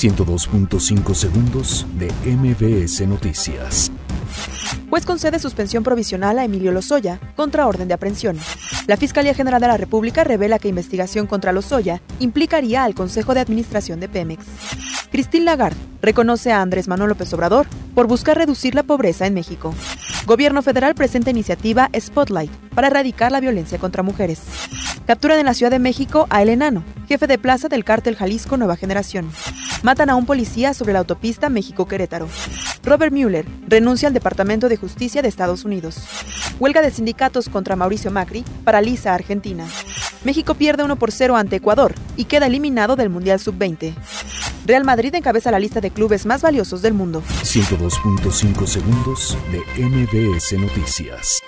102.5 segundos de MBS Noticias. Juez concede suspensión provisional a Emilio Lozoya contra orden de aprehensión. La Fiscalía General de la República revela que investigación contra Lozoya implicaría al Consejo de Administración de Pemex. Christine Lagarde reconoce a Andrés Manuel López Obrador por buscar reducir la pobreza en México. Gobierno federal presenta iniciativa Spotlight para erradicar la violencia contra mujeres. Capturan en la Ciudad de México a El Enano, jefe de plaza del cártel Jalisco Nueva Generación. Matan a un policía sobre la autopista México-Querétaro. Robert Mueller renuncia al Departamento de Justicia de Estados Unidos. Huelga de sindicatos contra Mauricio Macri paraliza a Argentina. México pierde 1 por 0 ante Ecuador y queda eliminado del Mundial Sub-20. Real Madrid encabeza la lista de clubes más valiosos del mundo. 102.5 segundos de MBS Noticias.